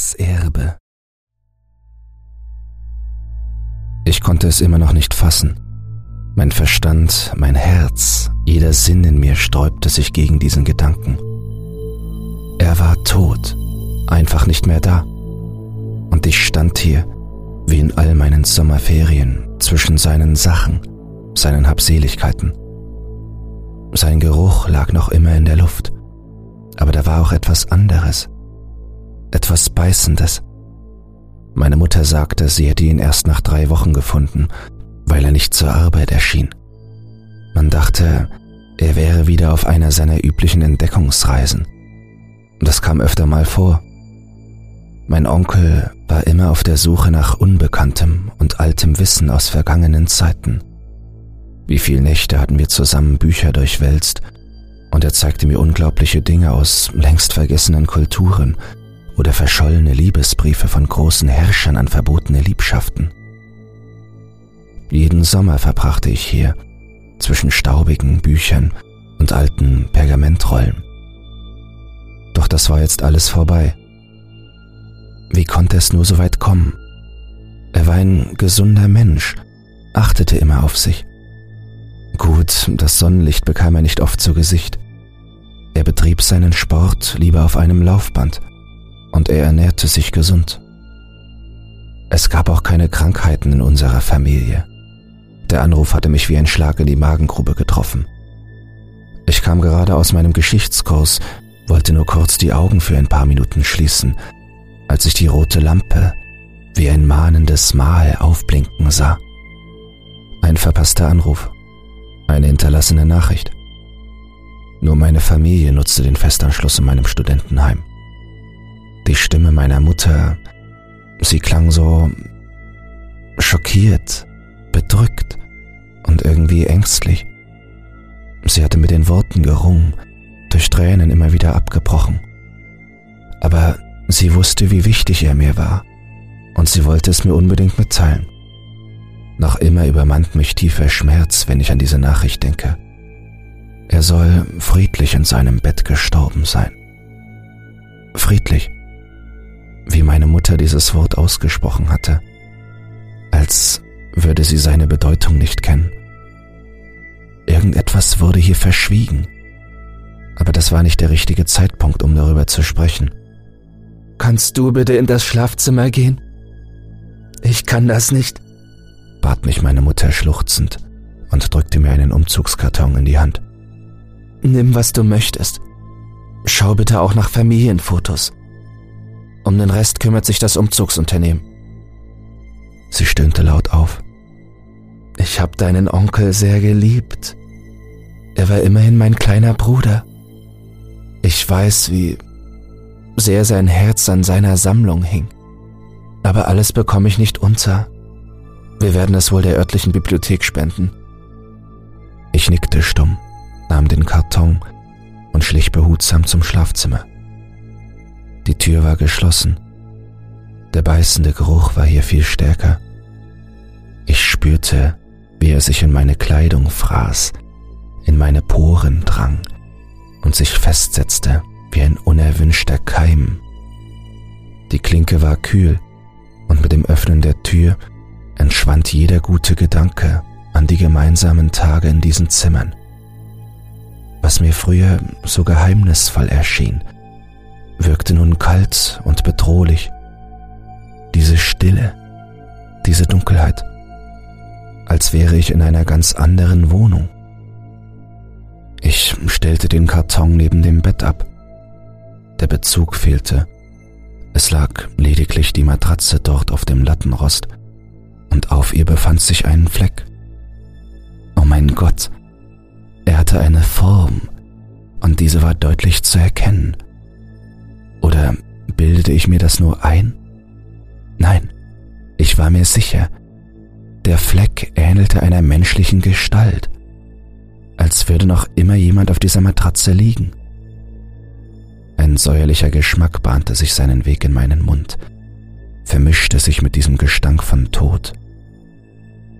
Das Erbe. Ich konnte es immer noch nicht fassen. Mein Verstand, mein Herz, jeder Sinn in mir sträubte sich gegen diesen Gedanken. Er war tot, einfach nicht mehr da. Und ich stand hier, wie in all meinen Sommerferien, zwischen seinen Sachen, seinen Habseligkeiten. Sein Geruch lag noch immer in der Luft, aber da war auch etwas anderes, etwas Beißendes. Meine Mutter sagte, sie hätte ihn erst nach drei Wochen gefunden, weil er nicht zur Arbeit erschien. Man dachte, er wäre wieder auf einer seiner üblichen Entdeckungsreisen. Das kam öfter mal vor. Mein Onkel war immer auf der Suche nach unbekanntem und altem Wissen aus vergangenen Zeiten. Wie viele Nächte hatten wir zusammen Bücher durchwälzt, und er zeigte mir unglaubliche Dinge aus längst vergessenen Kulturen oder verschollene Liebesbriefe von großen Herrschern an verbotene Liebschaften. Jeden Sommer verbrachte ich hier, zwischen staubigen Büchern und alten Pergamentrollen. Doch das war jetzt alles vorbei. Wie konnte es nur so weit kommen? Er war ein gesunder Mensch, achtete immer auf sich. Gut, das Sonnenlicht bekam er nicht oft zu Gesicht. Er betrieb seinen Sport lieber auf einem Laufband und er ernährte sich gesund. Es gab auch keine Krankheiten in unserer Familie. Der Anruf hatte mich wie ein Schlag in die Magengrube getroffen. Ich kam gerade aus meinem Geschichtskurs, wollte nur kurz die Augen für ein paar Minuten schließen, als ich die rote Lampe wie ein mahnendes Mal aufblinken sah. Ein verpasster Anruf, eine hinterlassene Nachricht. Nur meine Familie nutzte den Festanschluss in meinem Studentenheim. Die Stimme meiner Mutter, sie klang so schockiert, bedrückt und irgendwie ängstlich. Sie hatte mit den Worten gerungen, durch Tränen immer wieder abgebrochen. Aber sie wusste, wie wichtig er mir war, und sie wollte es mir unbedingt mitteilen. Noch immer übermannt mich tiefer Schmerz, wenn ich an diese Nachricht denke. Er soll friedlich in seinem Bett gestorben sein. Friedlich wie meine Mutter dieses Wort ausgesprochen hatte, als würde sie seine Bedeutung nicht kennen. Irgendetwas wurde hier verschwiegen, aber das war nicht der richtige Zeitpunkt, um darüber zu sprechen. Kannst du bitte in das Schlafzimmer gehen? Ich kann das nicht, bat mich meine Mutter schluchzend und drückte mir einen Umzugskarton in die Hand. Nimm, was du möchtest. Schau bitte auch nach Familienfotos. Um den Rest kümmert sich das Umzugsunternehmen. Sie stöhnte laut auf. Ich hab deinen Onkel sehr geliebt. Er war immerhin mein kleiner Bruder. Ich weiß, wie sehr sein Herz an seiner Sammlung hing. Aber alles bekomme ich nicht unter. Wir werden es wohl der örtlichen Bibliothek spenden. Ich nickte stumm, nahm den Karton und schlich behutsam zum Schlafzimmer. Tür war geschlossen. Der beißende Geruch war hier viel stärker. Ich spürte, wie er sich in meine Kleidung fraß, in meine Poren drang und sich festsetzte wie ein unerwünschter Keim. Die Klinke war kühl und mit dem Öffnen der Tür entschwand jeder gute Gedanke an die gemeinsamen Tage in diesen Zimmern. Was mir früher so geheimnisvoll erschien, wirkte nun kalt und bedrohlich. Diese Stille, diese Dunkelheit, als wäre ich in einer ganz anderen Wohnung. Ich stellte den Karton neben dem Bett ab. Der Bezug fehlte. Es lag lediglich die Matratze dort auf dem Lattenrost und auf ihr befand sich ein Fleck. Oh mein Gott, er hatte eine Form und diese war deutlich zu erkennen. Oder bildete ich mir das nur ein? Nein, ich war mir sicher, der Fleck ähnelte einer menschlichen Gestalt, als würde noch immer jemand auf dieser Matratze liegen. Ein säuerlicher Geschmack bahnte sich seinen Weg in meinen Mund, vermischte sich mit diesem Gestank von Tod.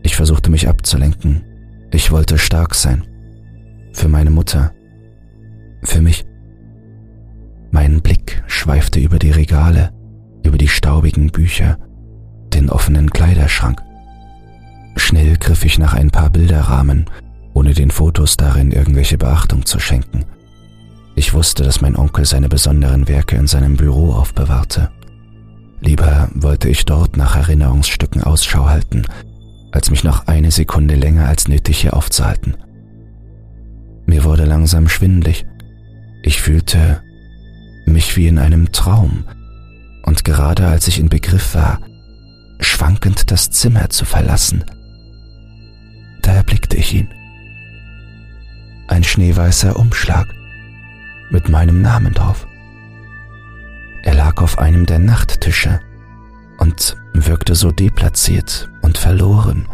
Ich versuchte mich abzulenken. Ich wollte stark sein. Für meine Mutter. Für mich. Mein Blick schweifte über die Regale, über die staubigen Bücher, den offenen Kleiderschrank. Schnell griff ich nach ein paar Bilderrahmen, ohne den Fotos darin irgendwelche Beachtung zu schenken. Ich wusste, dass mein Onkel seine besonderen Werke in seinem Büro aufbewahrte. Lieber wollte ich dort nach Erinnerungsstücken Ausschau halten, als mich noch eine Sekunde länger als nötig hier aufzuhalten. Mir wurde langsam schwindlig. Ich fühlte mich wie in einem Traum, und gerade als ich in Begriff war, schwankend das Zimmer zu verlassen, da erblickte ich ihn. Ein schneeweißer Umschlag mit meinem Namen drauf. Er lag auf einem der Nachttische und wirkte so deplatziert und verloren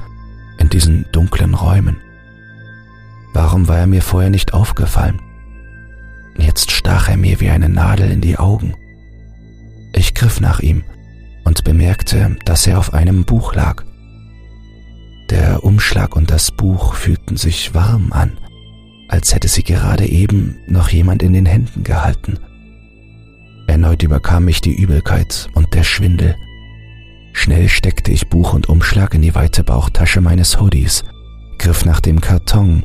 in diesen dunklen Räumen. Warum war er mir vorher nicht aufgefallen? Jetzt stach er mir wie eine Nadel in die Augen. Ich griff nach ihm und bemerkte, dass er auf einem Buch lag. Der Umschlag und das Buch fühlten sich warm an, als hätte sie gerade eben noch jemand in den Händen gehalten. Erneut überkam mich die Übelkeit und der Schwindel. Schnell steckte ich Buch und Umschlag in die weite Bauchtasche meines Hoodies, griff nach dem Karton,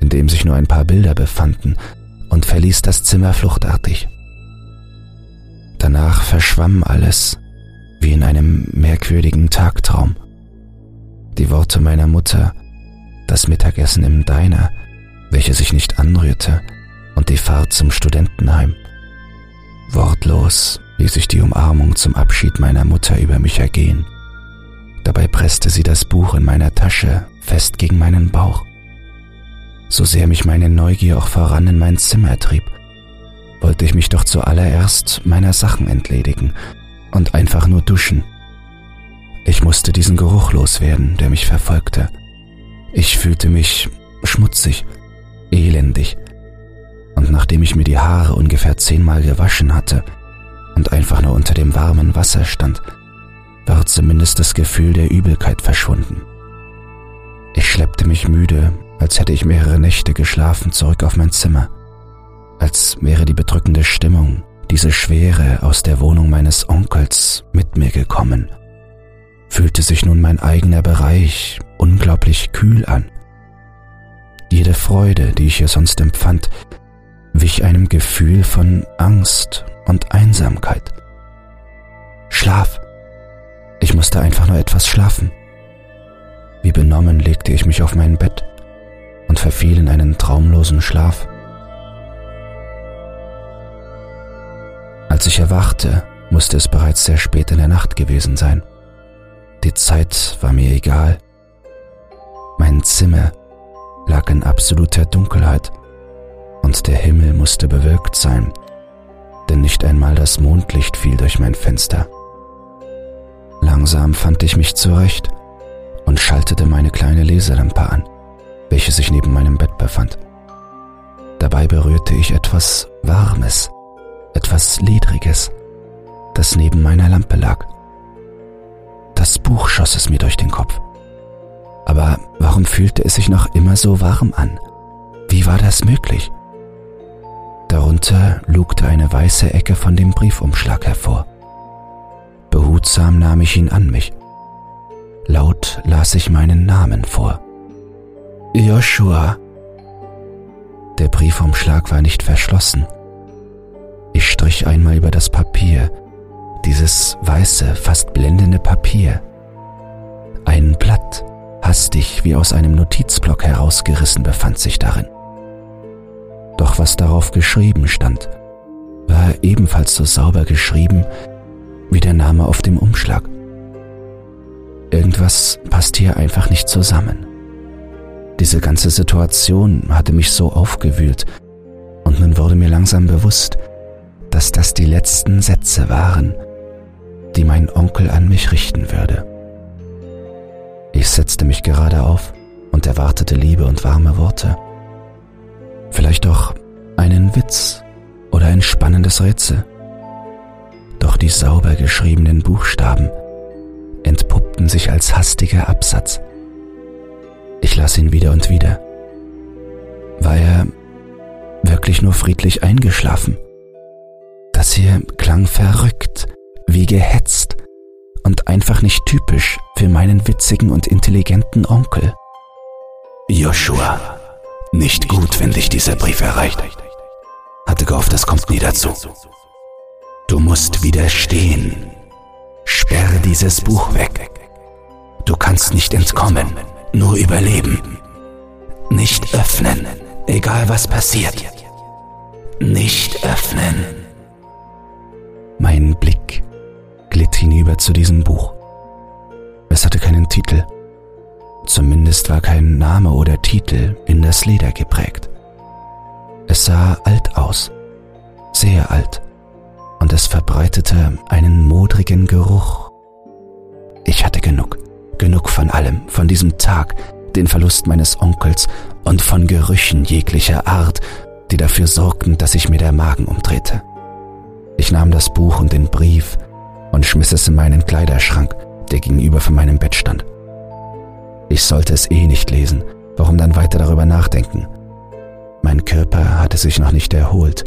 in dem sich nur ein paar Bilder befanden, und verließ das Zimmer fluchtartig. Danach verschwamm alles, wie in einem merkwürdigen Tagtraum. Die Worte meiner Mutter, das Mittagessen im Diner, welche sich nicht anrührte, und die Fahrt zum Studentenheim. Wortlos ließ ich die Umarmung zum Abschied meiner Mutter über mich ergehen. Dabei presste sie das Buch in meiner Tasche fest gegen meinen Bauch. So sehr mich meine Neugier auch voran in mein Zimmer trieb, wollte ich mich doch zuallererst meiner Sachen entledigen und einfach nur duschen. Ich musste diesen Geruch loswerden, der mich verfolgte. Ich fühlte mich schmutzig, elendig, und nachdem ich mir die Haare ungefähr zehnmal gewaschen hatte und einfach nur unter dem warmen Wasser stand, war zumindest das Gefühl der Übelkeit verschwunden. Ich schleppte mich müde, als hätte ich mehrere Nächte geschlafen, zurück auf mein Zimmer, als wäre die bedrückende Stimmung, diese Schwere aus der Wohnung meines Onkels mit mir gekommen, fühlte sich nun mein eigener Bereich unglaublich kühl an. Jede Freude, die ich hier sonst empfand, wich einem Gefühl von Angst und Einsamkeit. Schlaf. Ich musste einfach nur etwas schlafen. Wie benommen legte ich mich auf mein Bett und verfiel in einen traumlosen Schlaf. Als ich erwachte, musste es bereits sehr spät in der Nacht gewesen sein. Die Zeit war mir egal. Mein Zimmer lag in absoluter Dunkelheit und der Himmel musste bewölkt sein, denn nicht einmal das Mondlicht fiel durch mein Fenster. Langsam fand ich mich zurecht und schaltete meine kleine Leselampe an, welche sich neben meinem Bett befand. Dabei berührte ich etwas Warmes, etwas Ledriges, das neben meiner Lampe lag. Das Buch schoss es mir durch den Kopf. Aber warum fühlte es sich noch immer so warm an? Wie war das möglich? Darunter lugte eine weiße Ecke von dem Briefumschlag hervor. Behutsam nahm ich ihn an mich. Laut las ich meinen Namen vor. Joshua. Der Briefumschlag war nicht verschlossen. Ich strich einmal über das Papier, dieses weiße, fast blendende Papier. Ein Blatt, hastig wie aus einem Notizblock herausgerissen, befand sich darin. Doch was darauf geschrieben stand, war ebenfalls so sauber geschrieben wie der Name auf dem Umschlag. Irgendwas passt hier einfach nicht zusammen. Diese ganze Situation hatte mich so aufgewühlt, und nun wurde mir langsam bewusst, dass das die letzten Sätze waren, die mein Onkel an mich richten würde. Ich setzte mich gerade auf und erwartete Liebe und warme Worte. Vielleicht auch einen Witz oder ein spannendes Rätsel. Doch die sauber geschriebenen Buchstaben entpuppten sich als hastiger Absatz. Ich las ihn wieder und wieder. War er wirklich nur friedlich eingeschlafen? Das hier klang verrückt, wie gehetzt und einfach nicht typisch für meinen witzigen und intelligenten Onkel. Joshua, nicht gut, wenn dich dieser Brief erreicht. Hatte gehofft, es kommt nie dazu. Du musst widerstehen. Sperre dieses Buch weg. Du kannst nicht entkommen, nur überleben. Nicht öffnen, egal was passiert. Nicht öffnen. Mein Blick glitt hinüber zu diesem Buch. Es hatte keinen Titel. Zumindest war kein Name oder Titel in das Leder geprägt. Es sah alt aus, sehr alt, und es verbreitete einen modrigen Geruch. Ich hatte genug, genug von allem, von diesem Tag, den Verlust meines Onkels und von Gerüchen jeglicher Art, die dafür sorgten, dass sich mir der Magen umdrehte. Ich nahm das Buch und den Brief und schmiss es in meinen Kleiderschrank, der gegenüber von meinem Bett stand. Ich sollte es eh nicht lesen, warum dann weiter darüber nachdenken? Mein Körper hatte sich noch nicht erholt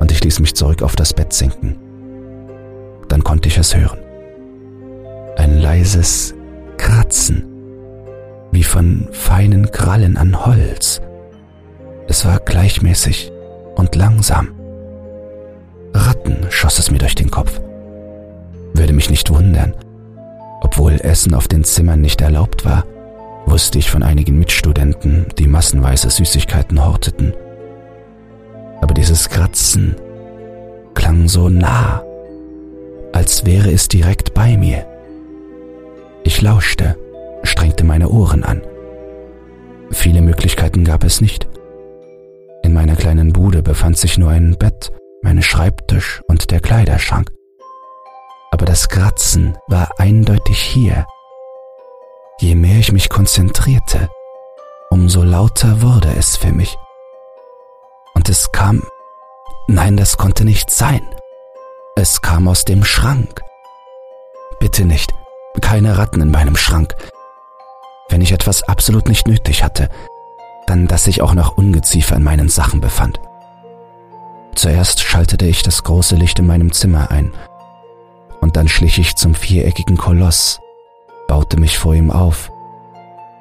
und ich ließ mich zurück auf das Bett sinken. Dann konnte ich es hören. Ein leises Kratzen, wie von feinen Krallen an Holz. Es war gleichmäßig und langsam. Ratten schoss es mir durch den Kopf. Würde mich nicht wundern. Obwohl Essen auf den Zimmern nicht erlaubt war, wusste ich von einigen Mitstudenten, die massenweise Süßigkeiten horteten. Aber dieses Kratzen klang so nah, als wäre es direkt bei mir. Ich lauschte, strengte meine Ohren an. Viele Möglichkeiten gab es nicht. In meiner kleinen Bude befand sich nur ein Bett, mein Schreibtisch und der Kleiderschrank. Aber das Kratzen war eindeutig hier. Je mehr ich mich konzentrierte, umso lauter wurde es für mich. Und es kam, nein, das konnte nicht sein. Es kam aus dem Schrank. Bitte nicht, keine Ratten in meinem Schrank. Wenn ich etwas absolut nicht nötig hatte, dann dass sich auch noch Ungeziefer in meinen Sachen befand. Zuerst schaltete ich das große Licht in meinem Zimmer ein, und dann schlich ich zum viereckigen Koloss, baute mich vor ihm auf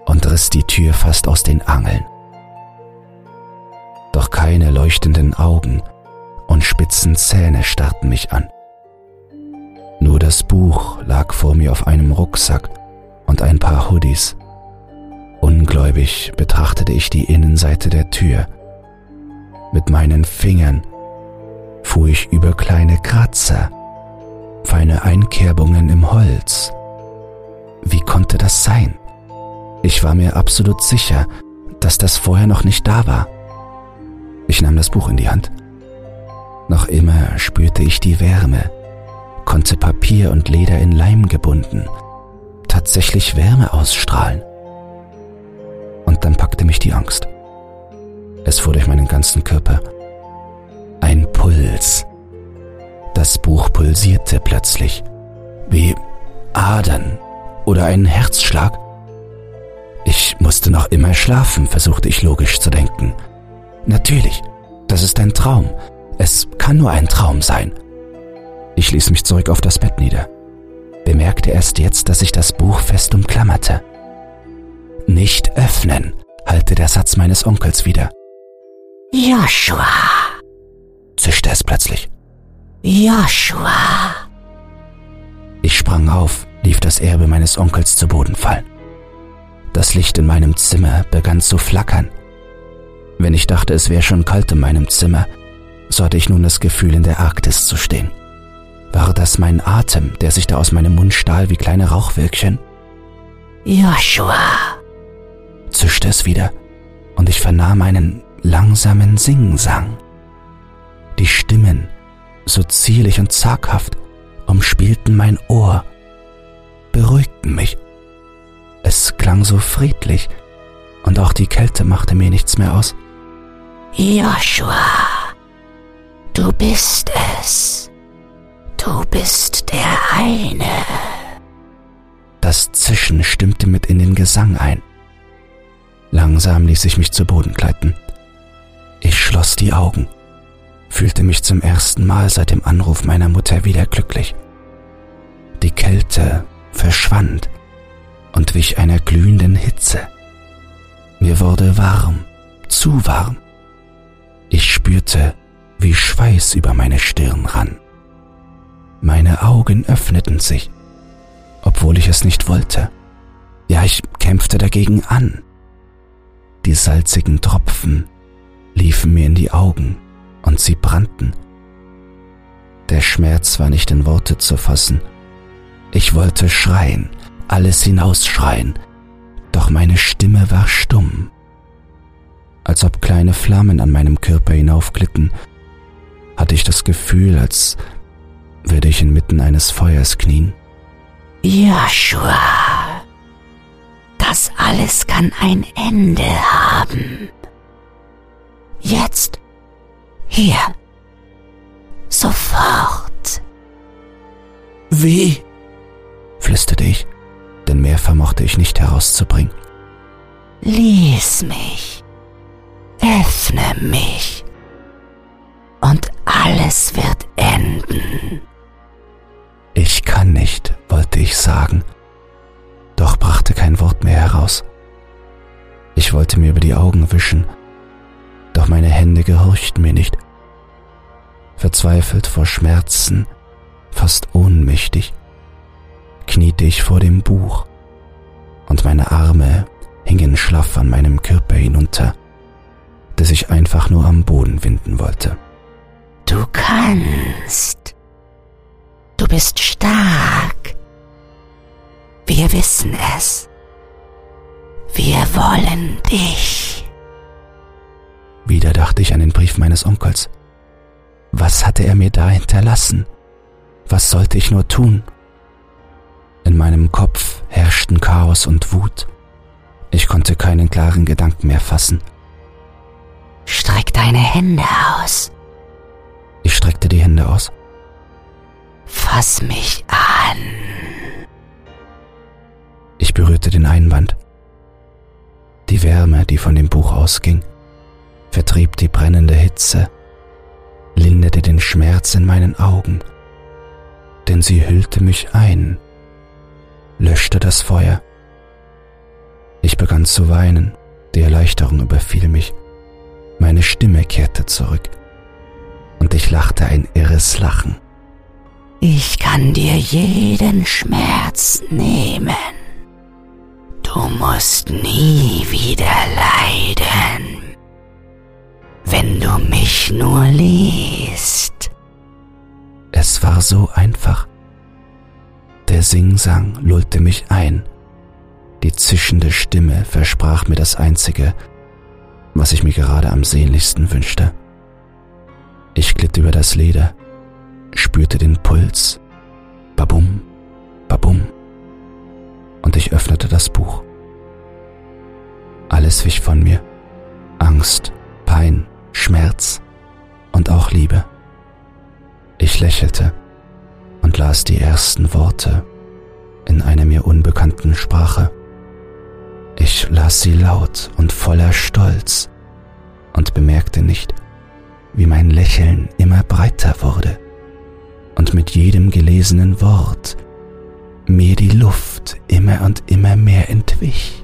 und riss die Tür fast aus den Angeln. Doch keine leuchtenden Augen und spitzen Zähne starrten mich an. Nur das Buch lag vor mir auf einem Rucksack und ein paar Hoodies. Ungläubig betrachtete ich die Innenseite der Tür. Mit meinen Fingern fuhr ich über kleine Kratzer, feine Einkerbungen im Holz. Wie konnte das sein? Ich war mir absolut sicher, dass das vorher noch nicht da war. Ich nahm das Buch in die Hand. Noch immer spürte ich die Wärme, konnte Papier und Leder in Leim gebunden, tatsächlich Wärme ausstrahlen. Und dann packte mich die Angst. Es fuhr durch meinen ganzen Körper. Ein Puls. Das Buch pulsierte plötzlich, wie Adern oder ein Herzschlag. Ich musste noch immer schlafen, versuchte ich logisch zu denken. Natürlich, das ist ein Traum. Es kann nur ein Traum sein. Ich ließ mich zurück auf das Bett nieder, bemerkte erst jetzt, dass ich das Buch fest umklammerte. Nicht öffnen, hallte der Satz meines Onkels wieder. Joshua, zischte es plötzlich. Joshua. Ich sprang auf, lief das Erbe meines Onkels zu Boden fallen. Das Licht in meinem Zimmer begann zu flackern. Wenn ich dachte, es wäre schon kalt in meinem Zimmer, so hatte ich nun das Gefühl, in der Arktis zu stehen. War das mein Atem, der sich da aus meinem Mund stahl wie kleine Rauchwölkchen? Joshua, zischte es wieder, und ich vernahm einen langsamen Singsang. Die Stimmen, so zierlich und zaghaft, umspielten mein Ohr, beruhigten mich. Es klang so friedlich, und auch die Kälte machte mir nichts mehr aus. Joshua, du bist es. Du bist der eine. Das Zischen stimmte mit in den Gesang ein. Langsam ließ ich mich zu Boden gleiten. Ich schloss die Augen, fühlte mich zum ersten Mal seit dem Anruf meiner Mutter wieder glücklich. Die Kälte verschwand und wich einer glühenden Hitze. Mir wurde warm, zu warm. Ich spürte, wie Schweiß über meine Stirn rann. Meine Augen öffneten sich, obwohl ich es nicht wollte. Ja, ich kämpfte dagegen an. Die salzigen Tropfen liefen mir in die Augen und sie brannten. Der Schmerz war nicht in Worte zu fassen. Ich wollte schreien, alles hinausschreien, doch meine Stimme war stumm. Als ob kleine Flammen an meinem Körper hinaufglitten, hatte ich das Gefühl, als würde ich inmitten eines Feuers knien. Joshua, das alles kann ein Ende haben. Jetzt, hier, sofort. Wie? flüsterte ich, denn mehr vermochte ich nicht herauszubringen. Lies mich, öffne mich, und alles wird enden. Kann nicht, wollte ich sagen, doch brachte kein Wort mehr heraus. Ich wollte mir über die Augen wischen, doch meine Hände gehorchten mir nicht. Verzweifelt vor Schmerzen, fast ohnmächtig, kniete ich vor dem Buch und meine Arme hingen schlaff an meinem Körper hinunter, dass ich einfach nur am Boden winden wollte. Du kannst. Du bist stark. Wir wissen es. Wir wollen dich. Wieder dachte ich an den Brief meines Onkels. Was hatte er mir da hinterlassen? Was sollte ich nur tun? In meinem Kopf herrschten Chaos und Wut. Ich konnte keinen klaren Gedanken mehr fassen. Streck deine Hände aus. Ich streckte die Hände aus. Fass mich an. Ich berührte den Einband. Die Wärme, die von dem Buch ausging, vertrieb die brennende Hitze, linderte den Schmerz in meinen Augen, denn sie hüllte mich ein, löschte das Feuer. Ich begann zu weinen, die Erleichterung überfiel mich, meine Stimme kehrte zurück und ich lachte ein irres Lachen. Ich kann dir jeden Schmerz nehmen. Du musst nie wieder leiden, wenn du mich nur liest. Es war so einfach. Der Singsang lullte mich ein. Die zischende Stimme versprach mir das Einzige, was ich mir gerade am sehnlichsten wünschte. Ich glitt über das Leder, spürte den Puls, babum, babum, und ich öffnete das Buch. Alles wich von mir, Angst, Pein, Schmerz und auch Liebe. Ich lächelte und las die ersten Worte in einer mir unbekannten Sprache. Ich las sie laut und voller Stolz und bemerkte nicht, wie mein Lächeln immer breiter wurde und mit jedem gelesenen Wort mir die Luft immer und immer mehr entwich.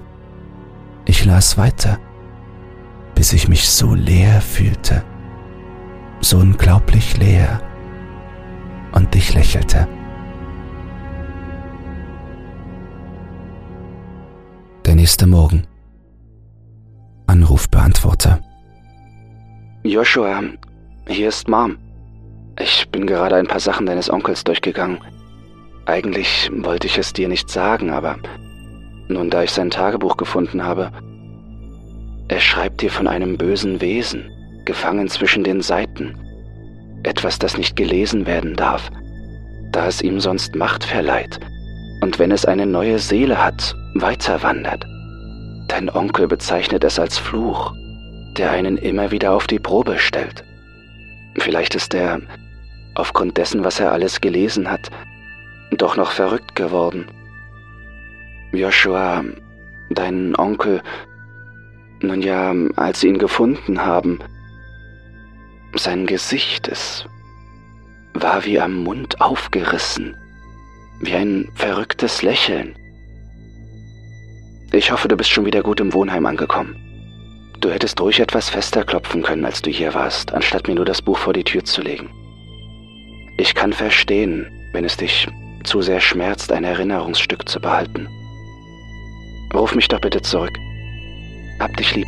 Ich las weiter, bis ich mich so leer fühlte, so unglaublich leer, und ich lächelte. Der nächste Morgen. Anrufbeantworter. Joshua, hier ist Mom. Ich bin gerade ein paar Sachen deines Onkels durchgegangen. Eigentlich wollte ich es dir nicht sagen, aber nun da ich sein Tagebuch gefunden habe, er schreibt dir von einem bösen Wesen, gefangen zwischen den Seiten. Etwas, das nicht gelesen werden darf, da es ihm sonst Macht verleiht und wenn es eine neue Seele hat, weiter wandert. Dein Onkel bezeichnet es als Fluch, der einen immer wieder auf die Probe stellt. Vielleicht ist er, aufgrund dessen, was er alles gelesen hat, doch noch verrückt geworden. Joshua, dein Onkel, nun ja, als sie ihn gefunden haben, sein Gesicht, es war wie am Mund aufgerissen. wie ein verrücktes Lächeln. Ich hoffe, du bist schon wieder gut im Wohnheim angekommen. Du hättest ruhig etwas fester klopfen können, als du hier warst, anstatt mir nur das Buch vor die Tür zu legen. Ich kann verstehen, wenn es dich zu sehr schmerzt, ein Erinnerungsstück zu behalten. Ruf mich doch bitte zurück. Hab dich lieb.